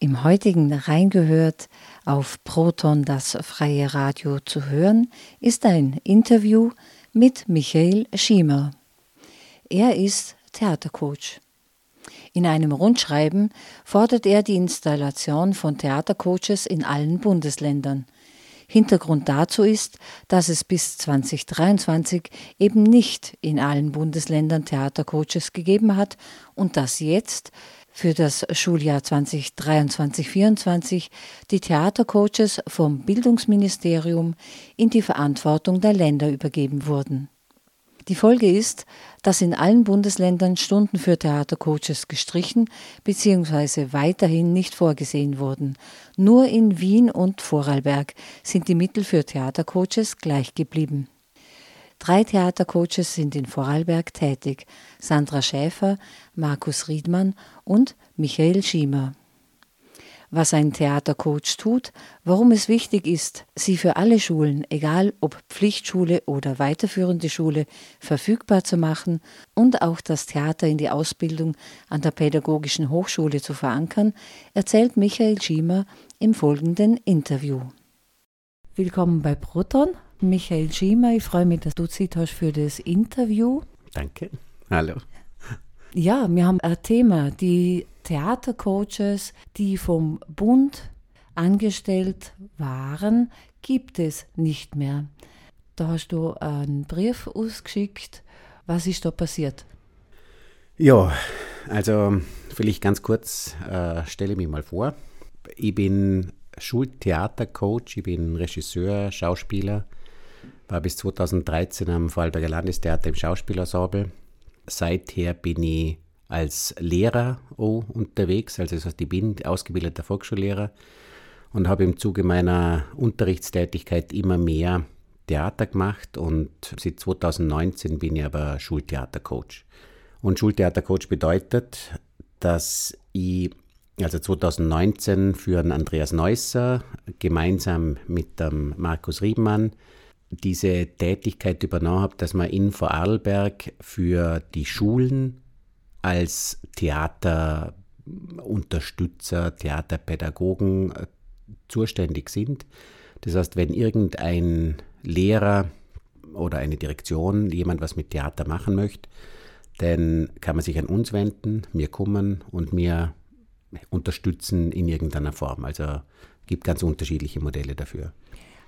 Im heutigen Reingehört auf Proton das freie Radio zu hören, ist ein Interview mit Michael Schiemer. Er ist Theatercoach. In einem Rundschreiben fordert er die Installation von Theatercoaches in allen Bundesländern. Hintergrund dazu ist, dass es bis 2023 eben nicht in allen Bundesländern Theatercoaches gegeben hat und dass jetzt für das Schuljahr 2023-24 die Theatercoaches vom Bildungsministerium in die Verantwortung der Länder übergeben wurden. Die Folge ist, dass in allen Bundesländern Stunden für Theatercoaches gestrichen bzw. weiterhin nicht vorgesehen wurden. Nur in Wien und Vorarlberg sind die Mittel für Theatercoaches gleich geblieben. Drei Theatercoaches sind in Vorarlberg tätig: Sandra Schäfer, Markus Riedmann und Michael Schiemer. Was ein Theatercoach tut, warum es wichtig ist, sie für alle Schulen, egal ob Pflichtschule oder weiterführende Schule, verfügbar zu machen und auch das Theater in die Ausbildung an der Pädagogischen Hochschule zu verankern, erzählt Michael Schiemer im folgenden Interview. Willkommen bei Proton. Michael Schiemer, ich freue mich, dass du Zeit hast für das Interview. Danke. Hallo. Ja, wir haben ein Thema, die Theatercoaches, die vom Bund angestellt waren, gibt es nicht mehr. Da hast du einen Brief ausgeschickt. Was ist da passiert? Ja, also vielleicht ganz kurz äh, stelle mich mal vor. Ich bin Schultheatercoach, ich bin Regisseur, Schauspieler, war bis 2013 am Vorarlberger Landestheater im Schauspielensemble. Seither bin ich als Lehrer unterwegs, also ich bin ausgebildeter Volksschullehrer und habe im Zuge meiner Unterrichtstätigkeit immer mehr Theater gemacht und seit 2019 bin ich aber Schultheatercoach. Und Schultheatercoach bedeutet, dass ich also 2019 für Andreas Neusser gemeinsam mit dem Markus Riemann diese Tätigkeit übernommen habe, dass man in Vorarlberg für die Schulen als Theaterunterstützer, Theaterpädagogen äh, zuständig sind. Das heißt, wenn irgendein Lehrer oder eine Direktion jemand was mit Theater machen möchte, dann kann man sich an uns wenden, mir kommen und mir unterstützen in irgendeiner Form. Also gibt ganz unterschiedliche Modelle dafür.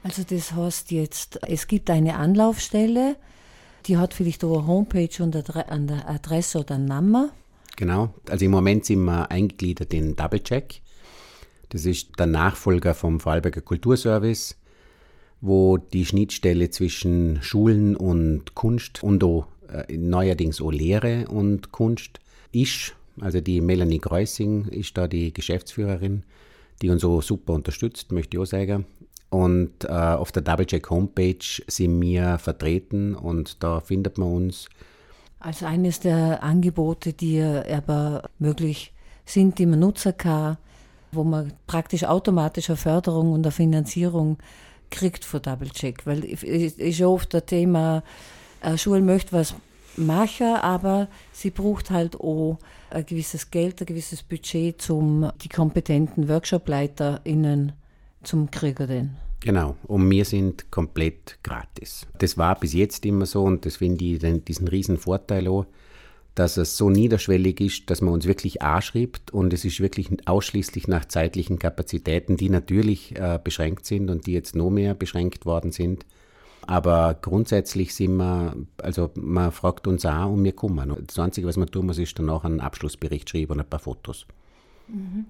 Also das heißt jetzt, es gibt eine Anlaufstelle, die hat vielleicht auch eine Homepage und eine Adresse oder einen Namen. Genau, also im Moment sind wir eingegliedert in Doublecheck. Das ist der Nachfolger vom Vorarlberger Kulturservice, wo die Schnittstelle zwischen Schulen und Kunst und auch, äh, neuerdings auch Lehre und Kunst ist. Also die Melanie Kreusing ist da die Geschäftsführerin, die uns so super unterstützt, möchte ich auch sagen. Und äh, auf der Doublecheck Homepage sind wir vertreten und da findet man uns. Als eines der Angebote, die aber möglich sind, nutzen kann, wo man praktisch automatisch eine Förderung und eine Finanzierung kriegt von Doublecheck. Weil es ist oft das Thema, eine Schule möchte was machen, aber sie braucht halt auch ein gewisses Geld, ein gewisses Budget, um die kompetenten WorkshopleiterInnen zum kriegen. Genau, und wir sind komplett gratis. Das war bis jetzt immer so und das finde ich den, diesen riesen Vorteil auch, dass es so niederschwellig ist, dass man uns wirklich anschreibt und es ist wirklich ausschließlich nach zeitlichen Kapazitäten, die natürlich äh, beschränkt sind und die jetzt noch mehr beschränkt worden sind. Aber grundsätzlich sind wir, also man fragt uns auch und wir kommen. Das Einzige, was man tun muss, ist danach einen Abschlussbericht schreiben und ein paar Fotos. Mhm.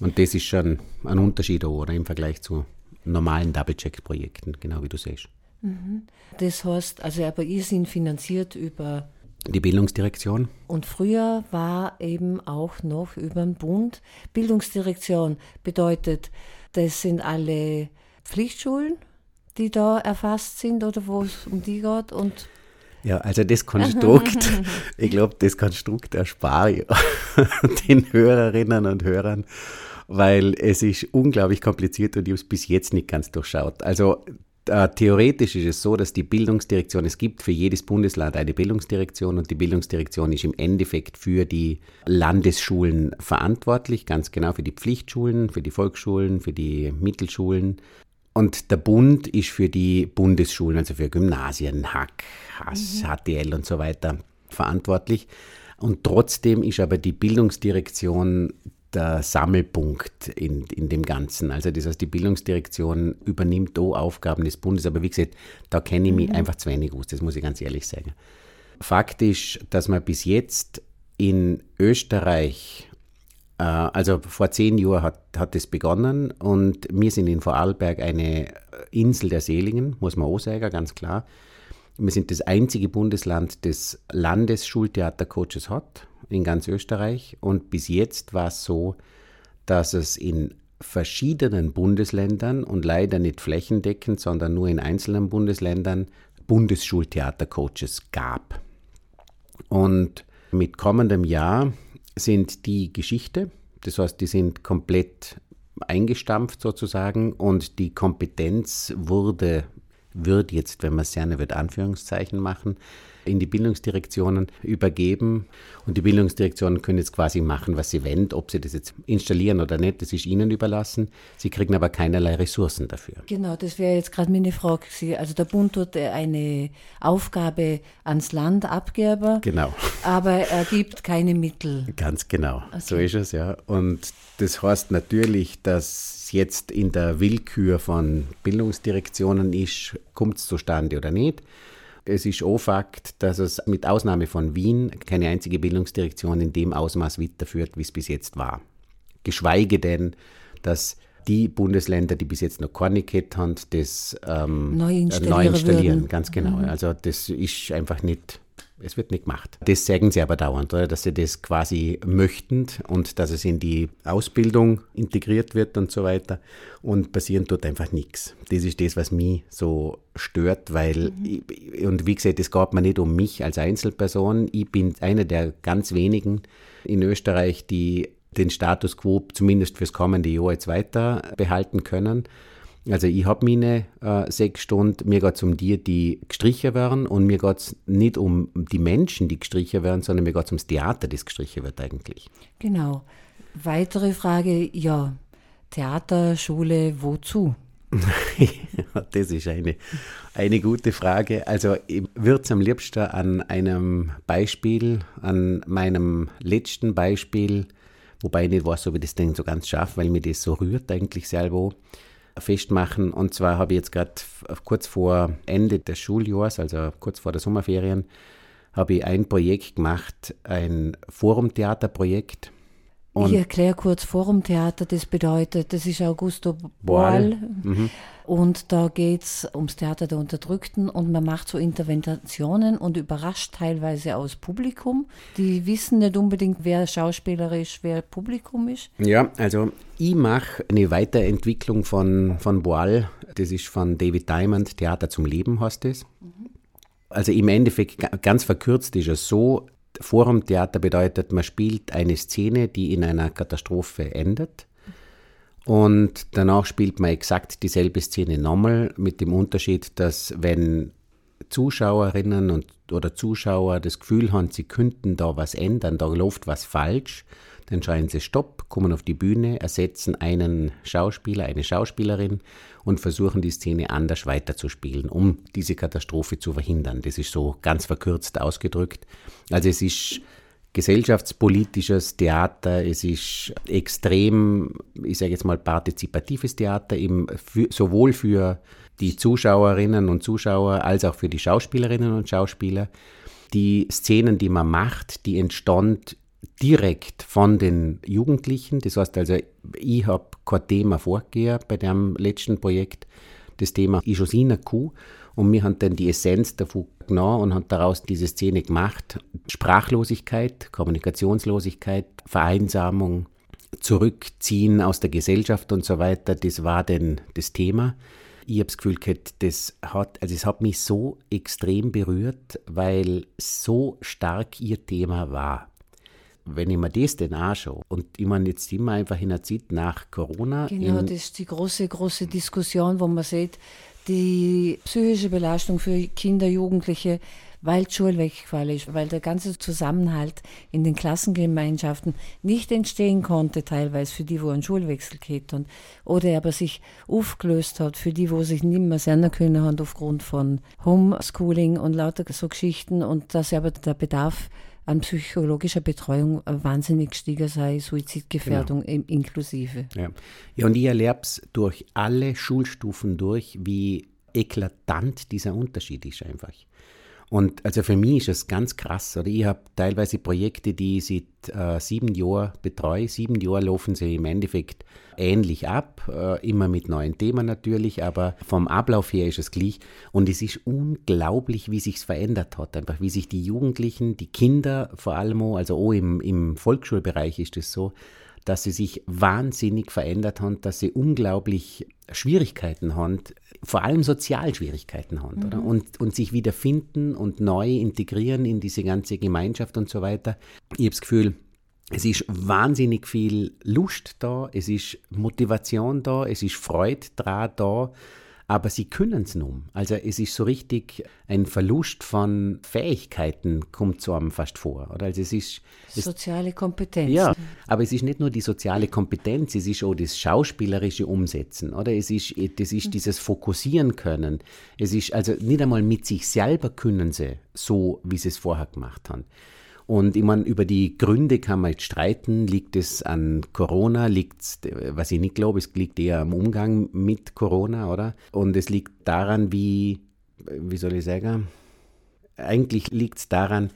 Und das ist schon ein Unterschied auch, oder, im Vergleich zu normalen Double-Check-Projekten, genau wie du siehst. Mhm. Das heißt, also aber ihr sind finanziert über die Bildungsdirektion. Und früher war eben auch noch über den Bund. Bildungsdirektion bedeutet, das sind alle Pflichtschulen, die da erfasst sind oder wo es um die geht und ja, also das Konstrukt, ich glaube, das Konstrukt erspare ich den Hörerinnen und Hörern weil es ist unglaublich kompliziert und ich habe es bis jetzt nicht ganz durchschaut. Also äh, theoretisch ist es so, dass die Bildungsdirektion, es gibt für jedes Bundesland eine Bildungsdirektion und die Bildungsdirektion ist im Endeffekt für die Landesschulen verantwortlich, ganz genau für die Pflichtschulen, für die Volksschulen, für die Mittelschulen. Und der Bund ist für die Bundesschulen, also für Gymnasien, Hack, HAS, mhm. HTL und so weiter verantwortlich. Und trotzdem ist aber die Bildungsdirektion der Sammelpunkt in, in dem Ganzen. Also das heißt, die Bildungsdirektion übernimmt da Aufgaben des Bundes, aber wie gesagt, da kenne ich mich mhm. einfach zu wenig aus, das muss ich ganz ehrlich sagen. Fakt ist, dass man bis jetzt in Österreich, äh, also vor zehn Jahren hat, hat es begonnen und wir sind in Vorarlberg eine Insel der Seligen, muss man auch sagen, ganz klar. Wir sind das einzige Bundesland, das Landesschultheatercoaches hat in ganz Österreich. Und bis jetzt war es so, dass es in verschiedenen Bundesländern und leider nicht flächendeckend, sondern nur in einzelnen Bundesländern Bundesschultheatercoaches gab. Und mit kommendem Jahr sind die Geschichte, das heißt, die sind komplett eingestampft sozusagen und die Kompetenz wurde, wird jetzt, wenn man es gerne wird, Anführungszeichen machen, in die Bildungsdirektionen übergeben. Und die Bildungsdirektionen können jetzt quasi machen, was sie wollen. Ob sie das jetzt installieren oder nicht, das ist ihnen überlassen. Sie kriegen aber keinerlei Ressourcen dafür. Genau, das wäre jetzt gerade meine Frage. Also der Bund tut eine Aufgabe ans Land abgeben. Genau. Aber er gibt keine Mittel. Ganz genau. Okay. So ist es, ja. Und das heißt natürlich, dass jetzt in der Willkür von Bildungsdirektionen ist, kommt es zustande oder nicht. Es ist auch Fakt, dass es mit Ausnahme von Wien keine einzige Bildungsdirektion in dem Ausmaß weiterführt, wie es bis jetzt war. Geschweige denn, dass die Bundesländer, die bis jetzt noch keine gehabt haben, das ähm, neu installieren, neu installieren ganz genau. Mhm. Also das ist einfach nicht es wird nicht gemacht. Das sagen sie aber dauernd, oder? dass sie das quasi möchten und dass es in die Ausbildung integriert wird und so weiter. Und passieren tut einfach nichts. Das ist das, was mich so stört, weil, mhm. ich, und wie gesagt, es geht mir nicht um mich als Einzelperson. Ich bin einer der ganz wenigen in Österreich, die den Status quo zumindest fürs kommende Jahr jetzt weiter behalten können. Also ich habe meine äh, sechs Stunden, mir geht es um die, die gestrichen werden und mir geht es nicht um die Menschen, die gestrichen werden, sondern mir geht es ums Theater, das gestrichen wird eigentlich. Genau. Weitere Frage, ja, Theater, Schule, wozu? das ist eine, eine gute Frage. Also ich würde es am liebsten an einem Beispiel, an meinem letzten Beispiel, wobei ich nicht weiß, ob ich das Ding so ganz schaffe, weil mir das so rührt eigentlich selber festmachen. Und zwar habe ich jetzt gerade kurz vor Ende des Schuljahres, also kurz vor der Sommerferien, habe ich ein Projekt gemacht, ein Forumtheaterprojekt. Und ich erkläre kurz Forumtheater, das bedeutet, das ist Augusto Boal. Mhm. Und da geht es ums Theater der Unterdrückten und man macht so Interventionen und überrascht teilweise aus Publikum. Die wissen nicht unbedingt, wer Schauspieler ist, wer Publikum ist. Ja, also ich mache eine Weiterentwicklung von, von Boal. Das ist von David Diamond, Theater zum Leben heißt es. Mhm. Also im Endeffekt, ganz verkürzt ist es so, Forumtheater bedeutet, man spielt eine Szene, die in einer Katastrophe endet. Und danach spielt man exakt dieselbe Szene nochmal, mit dem Unterschied, dass wenn Zuschauerinnen und, oder Zuschauer das Gefühl haben, sie könnten da was ändern, da läuft was falsch, dann schreien sie Stopp, kommen auf die Bühne, ersetzen einen Schauspieler, eine Schauspielerin und versuchen die Szene anders weiterzuspielen, um diese Katastrophe zu verhindern. Das ist so ganz verkürzt ausgedrückt. Also es ist gesellschaftspolitisches Theater, es ist extrem, ich sage jetzt mal, partizipatives Theater, eben für, sowohl für die Zuschauerinnen und Zuschauer als auch für die Schauspielerinnen und Schauspieler. Die Szenen, die man macht, die entstand direkt von den Jugendlichen. Das heißt also, ich habe kein Thema vorgegeben bei dem letzten Projekt. Das Thema ist einer Kuh und wir haben dann die Essenz davon genommen und haben daraus diese Szene gemacht. Sprachlosigkeit, Kommunikationslosigkeit, Vereinsamung, Zurückziehen aus der Gesellschaft und so weiter, das war dann das Thema. Ich habe das Gefühl gehabt, das hat, also es hat mich so extrem berührt, weil so stark ihr Thema war wenn ich mir das denn anschaue, und ich meine, jetzt immer einfach in der Zeit nach Corona. Genau, das ist die große, große Diskussion, wo man sieht, die psychische Belastung für Kinder, Jugendliche, weil die Schule weggefallen ist, weil der ganze Zusammenhalt in den Klassengemeinschaften nicht entstehen konnte, teilweise für die, wo einen Schulwechsel geht und, oder aber sich aufgelöst hat, für die, wo sich nicht mehr sehen können haben aufgrund von Homeschooling und lauter so Geschichten und dass aber der Bedarf an psychologischer Betreuung wahnsinnig gestiegen sei, Suizidgefährdung genau. inklusive. Ja. ja, und ich erlebe es durch alle Schulstufen durch, wie eklatant dieser Unterschied ist einfach. Und also für mich ist es ganz krass. Oder ich habe teilweise Projekte, die ich seit äh, sieben Jahren betreue. Sieben Jahre laufen sie im Endeffekt ähnlich ab, äh, immer mit neuen Themen natürlich, aber vom Ablauf her ist es gleich. Und es ist unglaublich, wie sich verändert hat. Einfach wie sich die Jugendlichen, die Kinder vor allem, auch, also auch im, im Volksschulbereich ist es so, dass sie sich wahnsinnig verändert haben, dass sie unglaublich Schwierigkeiten haben, vor allem Sozialschwierigkeiten haben, mhm. oder? Und, und sich wiederfinden und neu integrieren in diese ganze Gemeinschaft und so weiter. Ich habe das Gefühl, es ist wahnsinnig viel Lust da, es ist Motivation da, es ist Freude da aber sie können es nun. Also es ist so richtig ein Verlust von Fähigkeiten kommt so einem fast vor. Oder? Also es ist es, soziale Kompetenz. Ja, aber es ist nicht nur die soziale Kompetenz, es ist auch das schauspielerische Umsetzen. Oder es ist, das ist dieses Fokussieren können. Es ist also nicht einmal mit sich selber können sie so, wie sie es vorher gemacht haben. Und ich meine, über die Gründe kann man jetzt streiten. Liegt es an Corona? Liegt es, was ich nicht glaube, es liegt eher am Umgang mit Corona, oder? Und es liegt daran, wie, wie soll ich sagen? Eigentlich liegt es daran,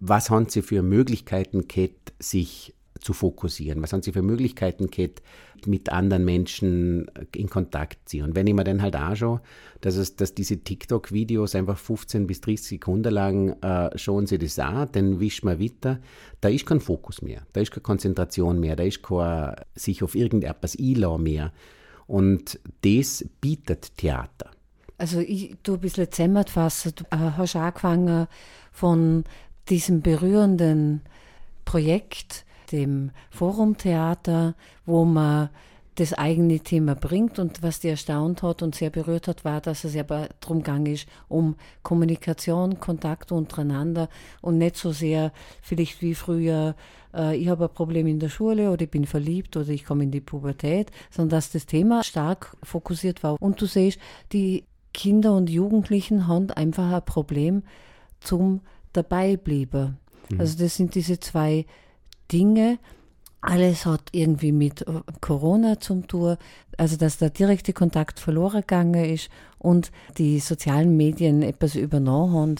was haben sie für Möglichkeiten gehabt, sich zu fokussieren? Was haben sie für Möglichkeiten gehabt, mit anderen Menschen in Kontakt zu ziehen? Und wenn ich mir dann halt anschaue, dass, es, dass diese TikTok-Videos einfach 15 bis 30 Sekunden lang äh, schauen sie das an, dann wischt man weiter, da ist kein Fokus mehr, da ist keine Konzentration mehr, da ist kein sich auf irgendetwas einlassen mehr. Und das bietet Theater. Also ich tu ein bisschen zusammenfassen. Du äh, hast angefangen von diesem berührenden Projekt, dem Forumtheater, wo man das eigene Thema bringt. Und was die erstaunt hat und sehr berührt hat, war, dass es aber darum gegangen ist, um Kommunikation, Kontakt untereinander und nicht so sehr vielleicht wie früher, äh, ich habe ein Problem in der Schule oder ich bin verliebt oder ich komme in die Pubertät, sondern dass das Thema stark fokussiert war. Und du siehst, die Kinder und Jugendlichen haben einfach ein Problem zum Dabeibleiben. Mhm. Also das sind diese zwei Dinge. Alles hat irgendwie mit äh, Corona zum tun, also dass der direkte Kontakt verloren gegangen ist und die sozialen Medien etwas übernommen haben,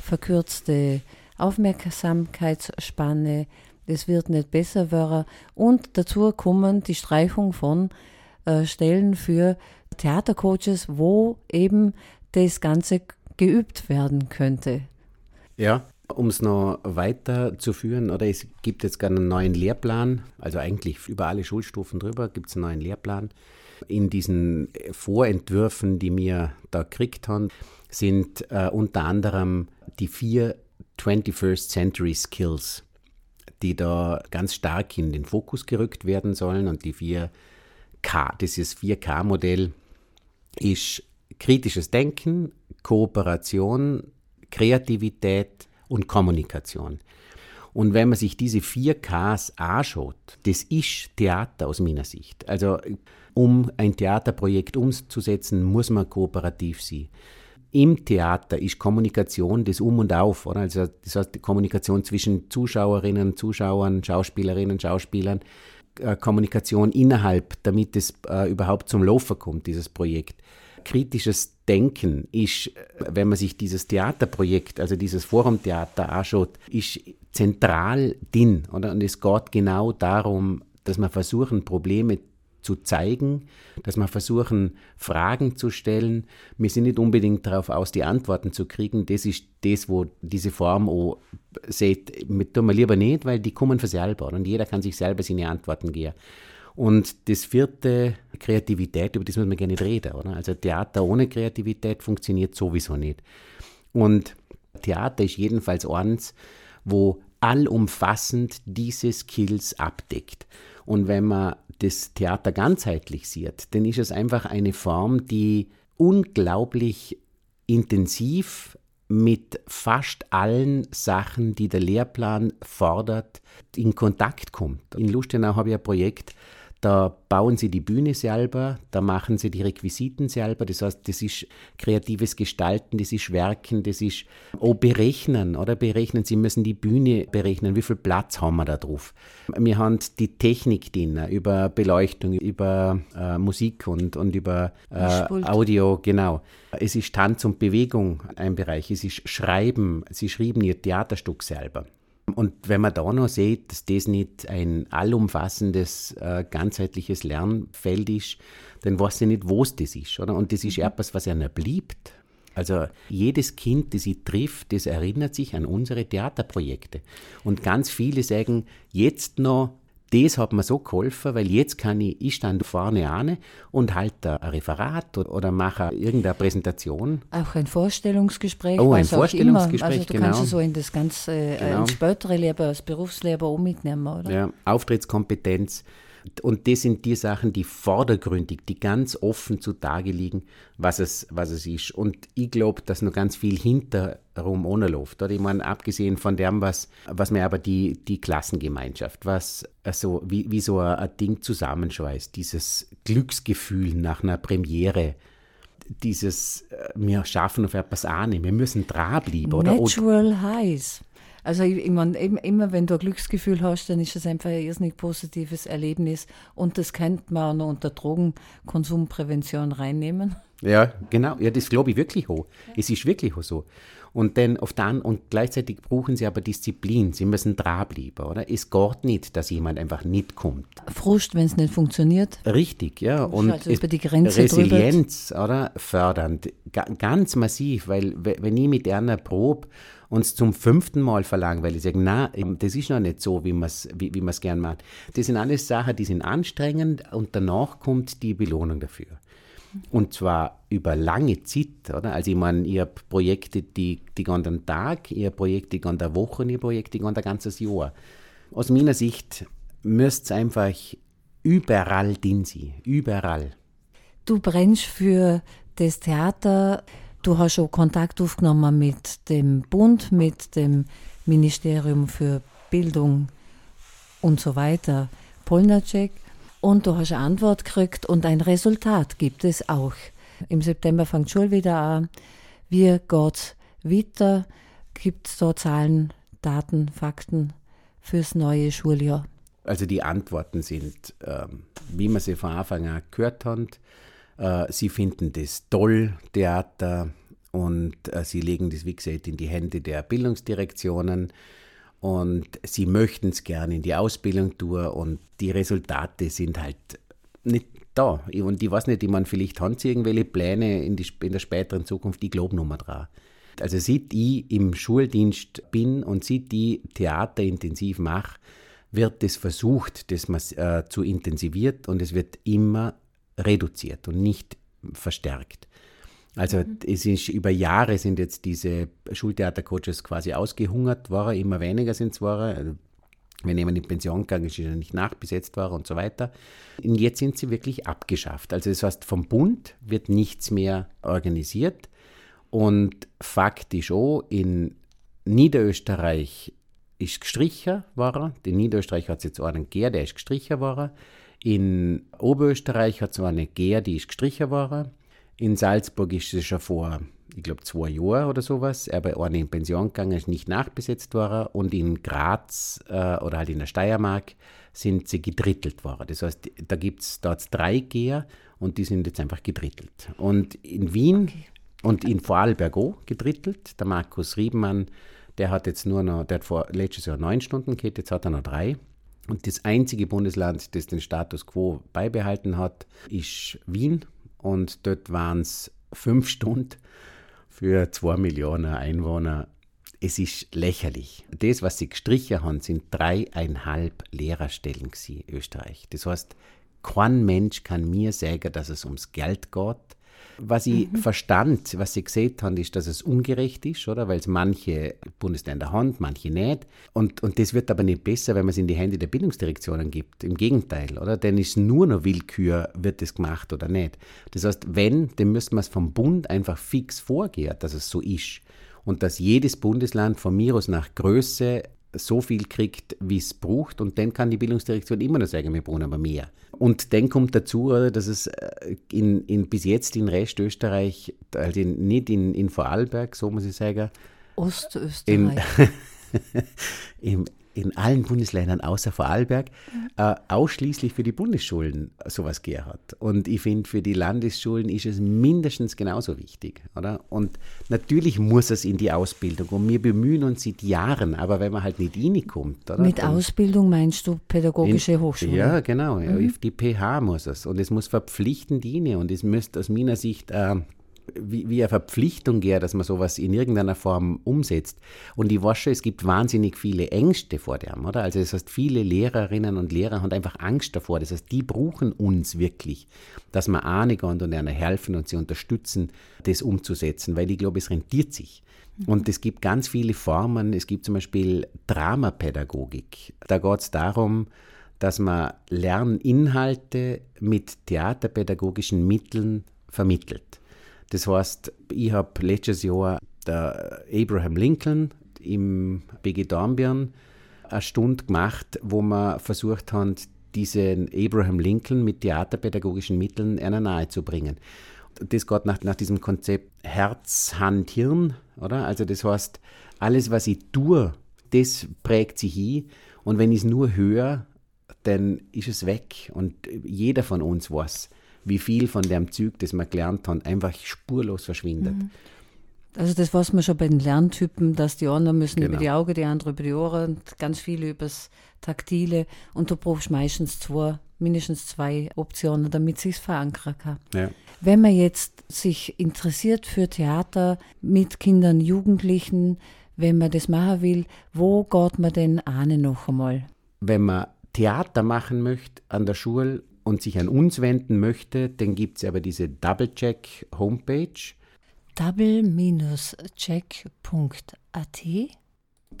verkürzte Aufmerksamkeitsspanne, es wird nicht besser werden. Und dazu kommen die Streichung von äh, Stellen für Theatercoaches, wo eben das Ganze geübt werden könnte. Ja, um es noch weiterzuführen, oder es gibt jetzt gerade einen neuen Lehrplan, also eigentlich über alle Schulstufen drüber gibt es einen neuen Lehrplan. In diesen Vorentwürfen, die wir da gekriegt haben, sind äh, unter anderem die vier 21st Century Skills, die da ganz stark in den Fokus gerückt werden sollen. Und die 4K, dieses 4K-Modell ist kritisches Denken, Kooperation, Kreativität, und Kommunikation. Und wenn man sich diese vier Ks anschaut, das ist Theater aus meiner Sicht. Also um ein Theaterprojekt umzusetzen, muss man kooperativ sein. Im Theater ist Kommunikation das Um und Auf, oder? Also das heißt die Kommunikation zwischen Zuschauerinnen, Zuschauern, Schauspielerinnen, Schauspielern, äh, Kommunikation innerhalb, damit es äh, überhaupt zum Laufen kommt, dieses Projekt kritisches Denken ist, wenn man sich dieses Theaterprojekt, also dieses Forumtheater anschaut, ist zentral drin. Oder? Und es geht genau darum, dass man versuchen, Probleme zu zeigen, dass wir versuchen, Fragen zu stellen. Wir sind nicht unbedingt darauf aus, die Antworten zu kriegen. Das ist das, wo diese Form auch sieht, tun wir lieber nicht, weil die kommen für selber und jeder kann sich selber seine Antworten geben. Und das vierte, Kreativität, über das muss man gerne nicht reden. Oder? Also Theater ohne Kreativität funktioniert sowieso nicht. Und Theater ist jedenfalls eins, wo allumfassend diese Skills abdeckt. Und wenn man das Theater ganzheitlich sieht, dann ist es einfach eine Form, die unglaublich intensiv mit fast allen Sachen, die der Lehrplan fordert, in Kontakt kommt. In Lustenau habe ich ein Projekt, da bauen sie die Bühne selber, da machen sie die Requisiten selber. Das heißt, das ist kreatives Gestalten, das ist Werken, das ist auch berechnen, oder? Berechnen, sie müssen die Bühne berechnen, wie viel Platz haben wir da drauf. Wir haben die Technik drin, über Beleuchtung, über äh, Musik und, und über äh, Audio, genau. Es ist Tanz und Bewegung ein Bereich, es ist Schreiben, sie schrieben ihr Theaterstück selber. Und wenn man da noch sieht, dass das nicht ein allumfassendes, äh, ganzheitliches Lernfeld ist, dann weiß ich nicht, wo es das ist. Oder? Und das ist mhm. etwas, was einer bleibt. Also jedes Kind, das ich trifft, das erinnert sich an unsere Theaterprojekte. Und ganz viele sagen jetzt noch, das hat mir so geholfen, weil jetzt kann ich, ich stand vorne an und halte ein Referat oder, oder mache irgendeine Präsentation. Auch ein Vorstellungsgespräch. Oh, ein Vorstellungsgespräch, also du genau. kannst es so in das ganze äh, genau. ins spätere Leben, als Berufsleben auch mitnehmen, oder? Ja, Auftrittskompetenz. Und das sind die Sachen, die vordergründig, die ganz offen zutage liegen, was es, was es ist. Und ich glaube, dass noch ganz viel hinterherum ohne. Oder? Ich meine, abgesehen von dem, was, was mir aber die, die Klassengemeinschaft, was also wie, wie so ein, ein Ding zusammenschweißt, dieses Glücksgefühl nach einer Premiere, dieses, äh, wir schaffen auf etwas an, wir müssen dranbleiben. Oder? Natural Highs. Also ich, ich meine, immer wenn du ein Glücksgefühl hast, dann ist das einfach ein irrsinnig positives Erlebnis und das könnte man auch noch unter Drogenkonsumprävention reinnehmen. Ja, genau. Ja, das glaube ich wirklich hoch. Ja. Es ist wirklich so. Und dann auf dann und gleichzeitig brauchen sie aber Disziplin. Sie müssen dranbleiben, oder? Es geht nicht, dass jemand einfach nicht kommt. Frust, wenn es nicht funktioniert. Richtig, ja. Und also über die Grenze Resilienz, drüber. oder? Fördernd. Ganz massiv, weil wenn ich mit einer probe uns zum fünften Mal verlangen, weil ich sage, na, das ist noch nicht so, wie man es wie, wie gern macht. Das sind alles Sachen, die sind anstrengend und danach kommt die Belohnung dafür. Und zwar über lange Zeit, oder? Also ich meine, ich habe Projekte, die, die gehen den Tag, ich habe Projekte, die gehen der Woche und Projekte, die gehen ein ganzes Jahr. Aus meiner Sicht müsst es einfach überall drin sein, überall. Du brennst für das Theater Du hast schon Kontakt aufgenommen mit dem Bund, mit dem Ministerium für Bildung und so weiter, Polnacek, und du hast eine Antwort gekriegt und ein Resultat gibt es auch. Im September fängt Schule wieder an. Wie geht weiter? Gibt es da Zahlen, Daten, Fakten fürs neue Schuljahr? Also die Antworten sind, ähm, wie man sie von Anfang an gehört hat, sie finden das toll, Theater, und äh, sie legen das, wie gesagt, in die Hände der Bildungsdirektionen und sie möchten es gerne in die Ausbildung tun und die Resultate sind halt nicht da. Und ich weiß nicht, ich meine, vielleicht haben sie irgendwelche Pläne in, die, in der späteren Zukunft, ich glaube nur mal dran. Also sieht ich im Schuldienst bin und sieht ich Theater intensiv mache, wird es versucht, dass man äh, zu intensiviert und es wird immer reduziert und nicht verstärkt. Also mhm. es ist über Jahre sind jetzt diese Schultheatercoaches quasi ausgehungert worden, immer weniger sind es worden. Also, wenn jemand in Pension gegangen ist, ist er nicht nachbesetzt worden und so weiter. Und jetzt sind sie wirklich abgeschafft. Also das heißt, vom Bund wird nichts mehr organisiert. Und faktisch auch in Niederösterreich ist gestrichen worden. In Niederösterreich hat es jetzt einen Gär, der ist gestrichen worden. In Oberösterreich hat es einen Gär, die ist gestrichen worden. In Salzburg ist es schon vor, ich glaube, zwei Jahren oder sowas, er bei einer in Pension gegangen, ist nicht nachbesetzt worden und in Graz äh, oder halt in der Steiermark sind sie gedrittelt worden. Das heißt, da gibt es dort drei Geher und die sind jetzt einfach gedrittelt. Und in Wien okay. und in Vorarlberg auch gedrittelt. Der Markus Riebenmann, der hat jetzt nur noch, der hat vor letztes Jahr neun Stunden gehabt, jetzt hat er noch drei. Und das einzige Bundesland, das den Status quo beibehalten hat, ist Wien und dort waren es fünf Stunden für zwei Millionen Einwohner. Es ist lächerlich. Das, was sie gestrichen haben, sind dreieinhalb Lehrerstellen in Österreich. Das heißt, kein Mensch kann mir sagen, dass es ums Geld geht. Was ich mhm. verstand, was sie gesehen haben, ist, dass es ungerecht ist, oder? Weil es manche Bundesländer haben, manche nicht. Und, und das wird aber nicht besser, wenn man es in die Hände der Bildungsdirektionen gibt. Im Gegenteil, oder? Denn ist nur noch Willkür, wird es gemacht oder nicht. Das heißt, wenn, dann müsste man es vom Bund einfach fix vorgehen, dass es so ist. Und dass jedes Bundesland von mir aus nach Größe so viel kriegt, wie es braucht. Und dann kann die Bildungsdirektion immer noch sagen, wir brauchen aber mehr. Und dann kommt dazu, dass es äh, in, in, bis jetzt in Restösterreich, also in, nicht in, in Vorarlberg, so muss ich sagen, Ostösterreich. In, im, in allen Bundesländern außer Vorarlberg mhm. äh, ausschließlich für die Bundesschulen sowas gegeben hat. Und ich finde, für die Landesschulen ist es mindestens genauso wichtig. Oder? Und natürlich muss es in die Ausbildung. Und wir bemühen uns seit Jahren, aber wenn man halt nicht reinkommt. Oder? Mit Dann, Ausbildung meinst du pädagogische in, Hochschule? Ja, genau. Mhm. Die PH muss es. Und es muss verpflichtend dienen. Und es müsste aus meiner Sicht äh, wie, wie eine Verpflichtung gäre, dass man sowas in irgendeiner Form umsetzt. Und ich weiß schon, es gibt wahnsinnig viele Ängste vor dem, oder? Also das heißt, viele Lehrerinnen und Lehrer haben einfach Angst davor. Das heißt, die brauchen uns wirklich, dass wir einigen und ihnen helfen und sie unterstützen, das umzusetzen, weil ich glaube, es rentiert sich. Und es gibt ganz viele Formen. Es gibt zum Beispiel Dramapädagogik. Da geht es darum, dass man Lerninhalte mit theaterpädagogischen Mitteln vermittelt. Das heißt, ich habe letztes Jahr der Abraham Lincoln im BG Dornbirn eine Stunde gemacht, wo wir versucht haben, diesen Abraham Lincoln mit theaterpädagogischen Mitteln einer nahe zu bringen. Das geht nach, nach diesem Konzept Herz, Hand, Hirn, oder? Also das heißt, alles, was ich tue, das prägt sich hin. Und wenn ich es nur höre, dann ist es weg. Und jeder von uns weiß, wie viel von dem Zug, das wir gelernt haben, einfach spurlos verschwindet. Mhm. Also das weiß man schon bei den Lerntypen, dass die einen müssen genau. über die Augen, die anderen über die Ohren, ganz viel übers Taktile und du brauchst meistens zwei, mindestens zwei Optionen, damit sich verankern kann. Ja. Wenn man jetzt sich interessiert für Theater mit Kindern, Jugendlichen, wenn man das machen will, wo geht man denn ahne noch einmal? Wenn man Theater machen möchte an der Schule und sich an uns wenden möchte, dann gibt es aber diese Double-Check Homepage. double-check.at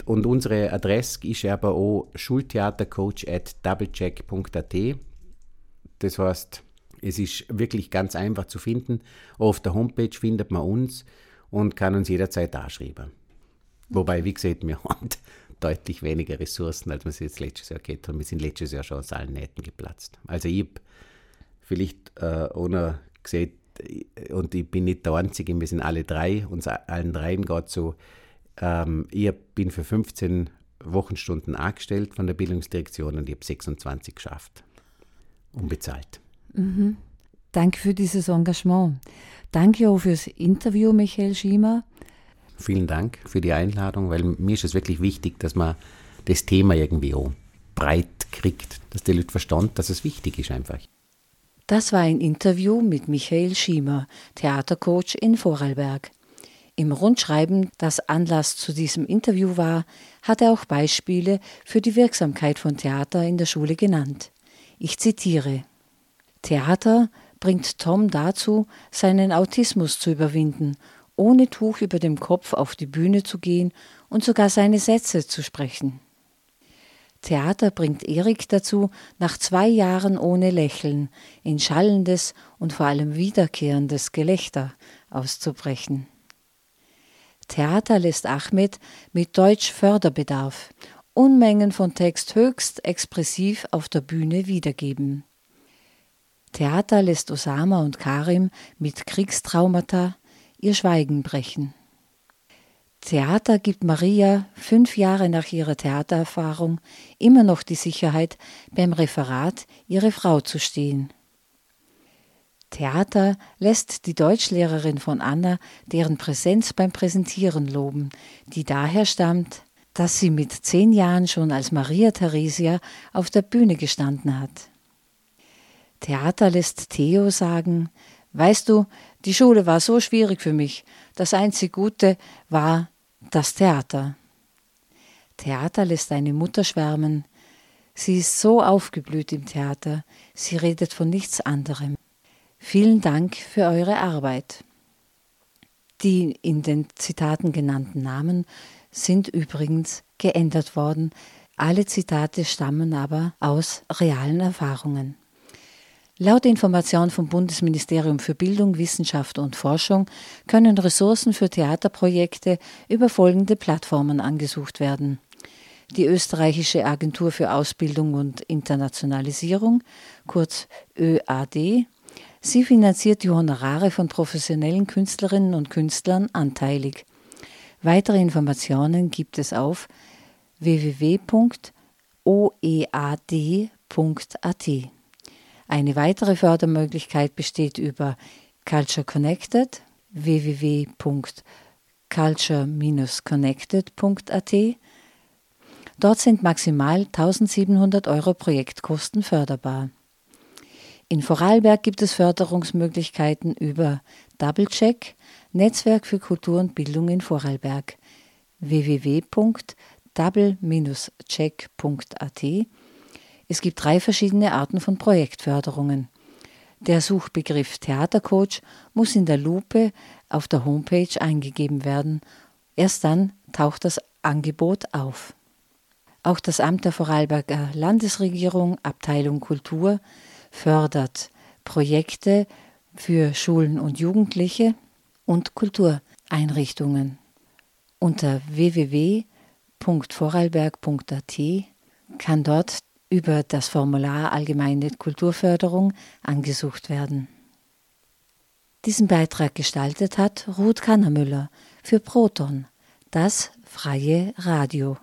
und unsere Adresse ist aber auch schultheatercoach at doublecheck.at. Das heißt, es ist wirklich ganz einfach zu finden. Auf der Homepage findet man uns und kann uns jederzeit anschreiben. Wobei, wie gesagt, wir haben deutlich weniger Ressourcen, als wir es jetzt letztes Jahr gehabt haben. Wir sind letztes Jahr schon aus allen Nähten geplatzt. Also ich habe vielleicht äh, ohne gesehen, und ich bin nicht der Einzige, wir sind alle drei, uns allen dreien geht so, ähm, ich bin für 15 Wochenstunden angestellt von der Bildungsdirektion und ich habe 26 geschafft. Unbezahlt. Mhm. Danke für dieses Engagement. Danke auch fürs Interview, Michael Schiemer. Vielen Dank für die Einladung, weil mir ist es wirklich wichtig, dass man das Thema irgendwie auch breit kriegt, dass die Leute verstanden, dass es wichtig ist einfach. Das war ein Interview mit Michael Schiemer, Theatercoach in Vorarlberg. Im Rundschreiben, das Anlass zu diesem Interview war, hat er auch Beispiele für die Wirksamkeit von Theater in der Schule genannt. Ich zitiere Theater bringt Tom dazu, seinen Autismus zu überwinden ohne Tuch über dem Kopf auf die Bühne zu gehen und sogar seine Sätze zu sprechen. Theater bringt Erik dazu, nach zwei Jahren ohne Lächeln in schallendes und vor allem wiederkehrendes Gelächter auszubrechen. Theater lässt Ahmed mit Deutsch Förderbedarf Unmengen von Text höchst expressiv auf der Bühne wiedergeben. Theater lässt Osama und Karim mit Kriegstraumata ihr Schweigen brechen. Theater gibt Maria fünf Jahre nach ihrer Theatererfahrung immer noch die Sicherheit, beim Referat ihre Frau zu stehen. Theater lässt die Deutschlehrerin von Anna deren Präsenz beim Präsentieren loben, die daher stammt, dass sie mit zehn Jahren schon als Maria Theresia auf der Bühne gestanden hat. Theater lässt Theo sagen, weißt du, die Schule war so schwierig für mich. Das einzig Gute war das Theater. Theater lässt eine Mutter schwärmen. Sie ist so aufgeblüht im Theater. Sie redet von nichts anderem. Vielen Dank für eure Arbeit. Die in den Zitaten genannten Namen sind übrigens geändert worden. Alle Zitate stammen aber aus realen Erfahrungen. Laut Information vom Bundesministerium für Bildung, Wissenschaft und Forschung können Ressourcen für Theaterprojekte über folgende Plattformen angesucht werden. Die österreichische Agentur für Ausbildung und Internationalisierung, kurz ÖAD, Sie finanziert die Honorare von professionellen Künstlerinnen und Künstlern anteilig. Weitere Informationen gibt es auf www.oead.at. Eine weitere Fördermöglichkeit besteht über Culture Connected www.culture-connected.at. Dort sind maximal 1700 Euro Projektkosten förderbar. In Vorarlberg gibt es Förderungsmöglichkeiten über Doublecheck, Netzwerk für Kultur und Bildung in Vorarlberg, www.double-check.at. Es gibt drei verschiedene Arten von Projektförderungen. Der Suchbegriff Theatercoach muss in der Lupe auf der Homepage eingegeben werden. Erst dann taucht das Angebot auf. Auch das Amt der Vorarlberger Landesregierung, Abteilung Kultur, fördert Projekte für Schulen und Jugendliche und Kultureinrichtungen. Unter www.vorarlberg.at kann dort über das Formular Allgemeine Kulturförderung angesucht werden. Diesen Beitrag gestaltet hat Ruth Kannermüller für Proton, das freie Radio.